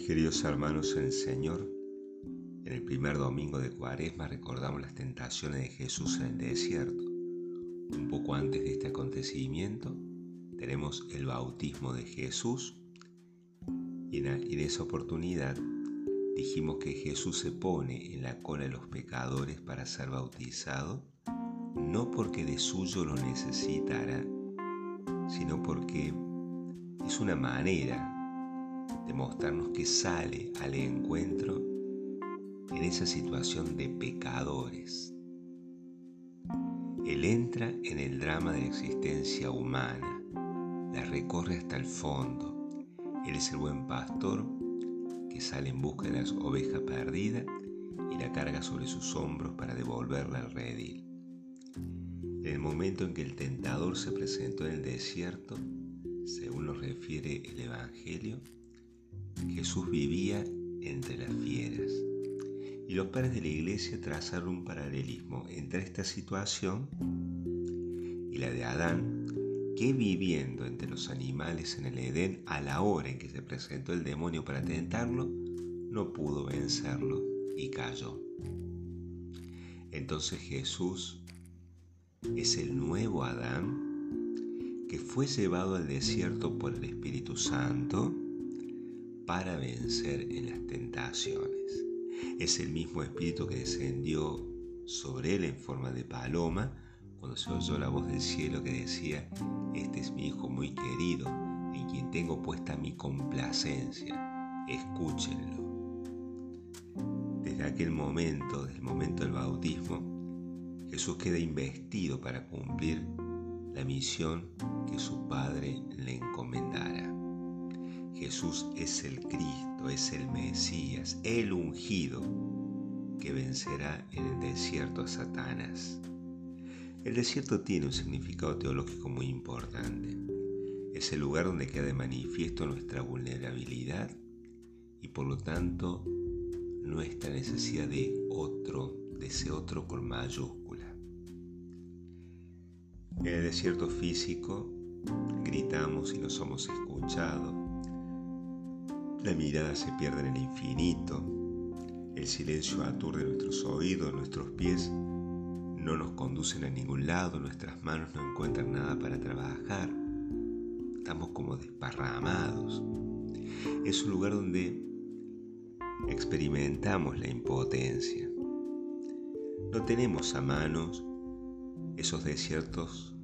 Mis queridos hermanos en el Señor, en el primer domingo de Cuaresma recordamos las tentaciones de Jesús en el desierto. Un poco antes de este acontecimiento tenemos el bautismo de Jesús y en, esa oportunidad dijimos que Jesús se pone en la cola de los pecadores para ser bautizado, no porque de suyo lo necesitara, sino porque es una manera mostrarnos que sale al encuentro en esa situación de pecadores. Él entra en el drama de la existencia humana, la recorre hasta el fondo. Él es el buen pastor que sale en busca de las ovejas perdidas y la carga sobre sus hombros para devolverla al redil. En el momento en que el tentador se presentó en el desierto, según lo refiere el Evangelio, Jesús vivía entre las fieras. Y los padres de la iglesia trazaron un paralelismo entre esta situación y la de Adán, que viviendo entre los animales en el Edén a la hora en que se presentó el demonio para tentarlo, no pudo vencerlo y cayó. Entonces Jesús es el nuevo Adán que fue llevado al desierto por el Espíritu Santo para vencer en las tentaciones. Es el mismo espíritu que descendió sobre él en forma de paloma cuando se oyó la voz del cielo que decía, este es mi hijo muy querido, en quien tengo puesta mi complacencia, escúchenlo. Desde aquel momento, desde el momento del bautismo, Jesús queda investido para cumplir la misión que su Padre le encomendara. Jesús es el Cristo, es el Mesías, el ungido que vencerá en el desierto a Satanás. El desierto tiene un significado teológico muy importante. Es el lugar donde queda de manifiesto nuestra vulnerabilidad y por lo tanto nuestra necesidad de otro, de ese otro con mayúscula. En el desierto físico gritamos y no somos escuchados la mirada se pierde en el infinito. El silencio aturde nuestros oídos, nuestros pies no nos conducen a ningún lado, nuestras manos no encuentran nada para trabajar. Estamos como desparramados. Es un lugar donde experimentamos la impotencia. No tenemos a manos esos desiertos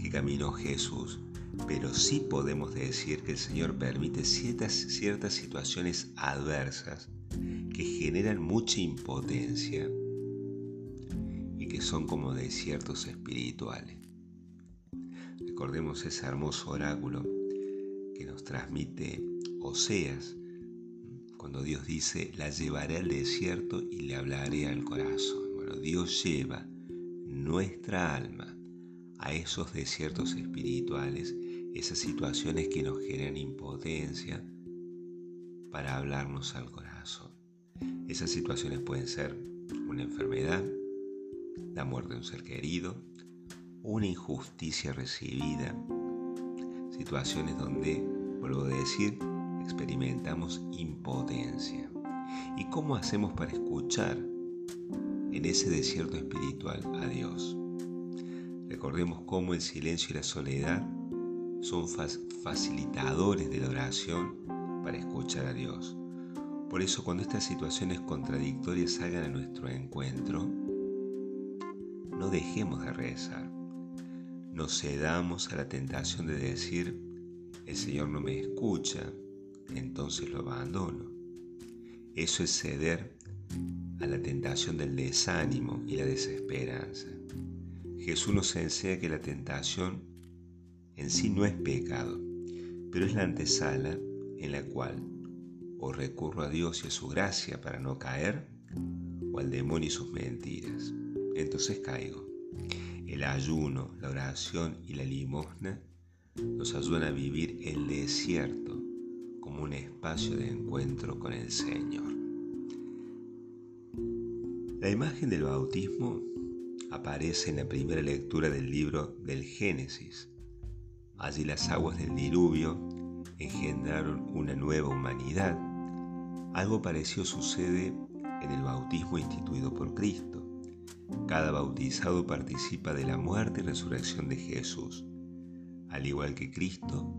que caminó Jesús pero sí podemos decir que el Señor permite ciertas, ciertas situaciones adversas que generan mucha impotencia y que son como desiertos espirituales. Recordemos ese hermoso oráculo que nos transmite Oseas, cuando Dios dice, la llevaré al desierto y le hablaré al corazón. Bueno, Dios lleva nuestra alma a esos desiertos espirituales esas situaciones que nos generan impotencia para hablarnos al corazón. Esas situaciones pueden ser una enfermedad, la muerte de un ser querido, una injusticia recibida, situaciones donde, vuelvo a decir, experimentamos impotencia. ¿Y cómo hacemos para escuchar en ese desierto espiritual a Dios? Recordemos cómo el silencio y la soledad son facilitadores de la oración para escuchar a Dios. Por eso cuando estas situaciones contradictorias salgan a nuestro encuentro, no dejemos de rezar. No cedamos a la tentación de decir, el Señor no me escucha, entonces lo abandono. Eso es ceder a la tentación del desánimo y la desesperanza. Jesús nos enseña que la tentación en sí no es pecado, pero es la antesala en la cual o recurro a Dios y a su gracia para no caer, o al demonio y sus mentiras. Entonces caigo. El ayuno, la oración y la limosna nos ayudan a vivir el desierto como un espacio de encuentro con el Señor. La imagen del bautismo aparece en la primera lectura del libro del Génesis, Allí las aguas del diluvio engendraron una nueva humanidad Algo parecido sucede en el bautismo instituido por Cristo. Cada bautizado participa de la muerte y resurrección de Jesús. Al igual que Cristo,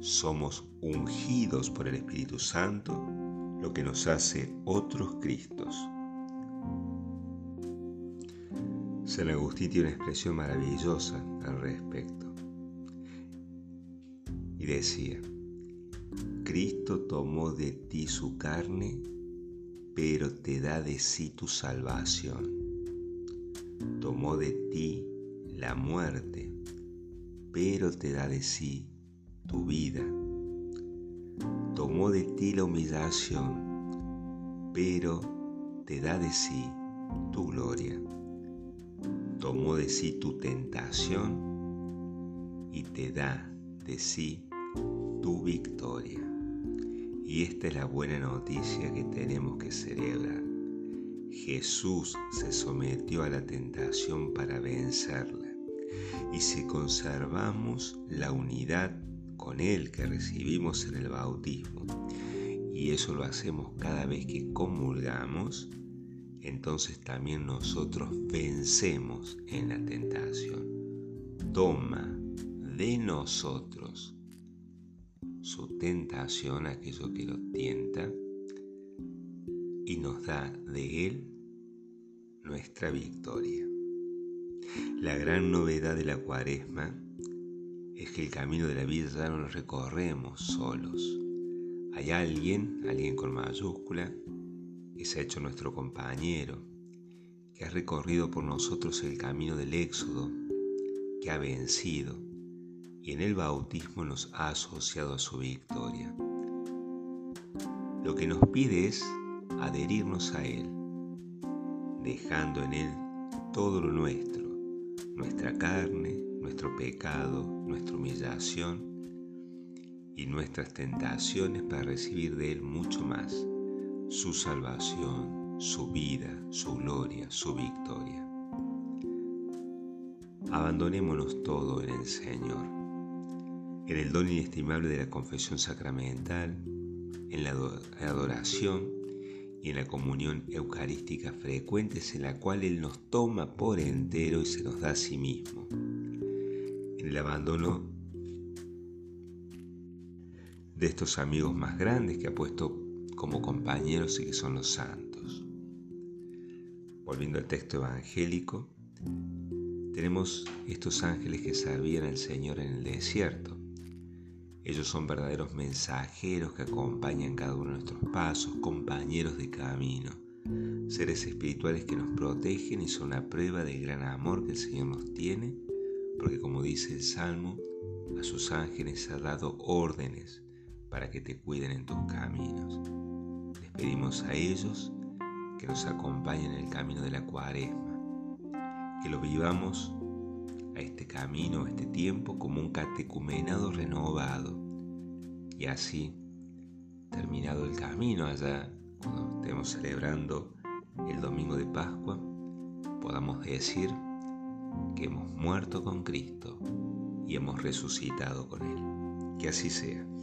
somos ungidos por el Espíritu Santo, lo que nos hace otros Cristos. San Agustín tiene una expresión maravillosa al respecto. Y decía, Cristo tomó de ti su carne, pero te da de sí tu salvación. Tomó de ti la muerte, pero te da de sí tu vida. Tomó de ti la humillación, pero te da de sí tu gloria tomó de sí tu tentación y te da de sí tu victoria. Y esta es la buena noticia que tenemos que celebrar. Jesús se sometió a la tentación para vencerla. Y si conservamos la unidad con Él que recibimos en el bautismo, y eso lo hacemos cada vez que comulgamos, entonces también nosotros vencemos en la tentación. Toma de nosotros su tentación, aquello que lo tienta, y nos da de él nuestra victoria. La gran novedad de la cuaresma es que el camino de la vida ya no lo recorremos solos. Hay alguien, alguien con mayúscula, que se ha hecho nuestro compañero, que ha recorrido por nosotros el camino del éxodo, que ha vencido y en el bautismo nos ha asociado a su victoria. Lo que nos pide es adherirnos a Él, dejando en Él todo lo nuestro, nuestra carne, nuestro pecado, nuestra humillación y nuestras tentaciones para recibir de Él mucho más su salvación, su vida, su gloria, su victoria. Abandonémonos todo en el Señor, en el don inestimable de la confesión sacramental, en la adoración y en la comunión eucarística frecuentes en la cual Él nos toma por entero y se nos da a sí mismo. En el abandono de estos amigos más grandes que ha puesto como compañeros y que son los santos. Volviendo al texto evangélico, tenemos estos ángeles que servían al Señor en el desierto. Ellos son verdaderos mensajeros que acompañan cada uno de nuestros pasos, compañeros de camino, seres espirituales que nos protegen y son la prueba del gran amor que el Señor nos tiene, porque como dice el Salmo, a sus ángeles ha dado órdenes para que te cuiden en tus caminos. Pedimos a ellos que nos acompañen en el camino de la cuaresma, que lo vivamos a este camino, a este tiempo, como un catecumenado renovado. Y así, terminado el camino allá, cuando estemos celebrando el domingo de Pascua, podamos decir que hemos muerto con Cristo y hemos resucitado con Él. Que así sea.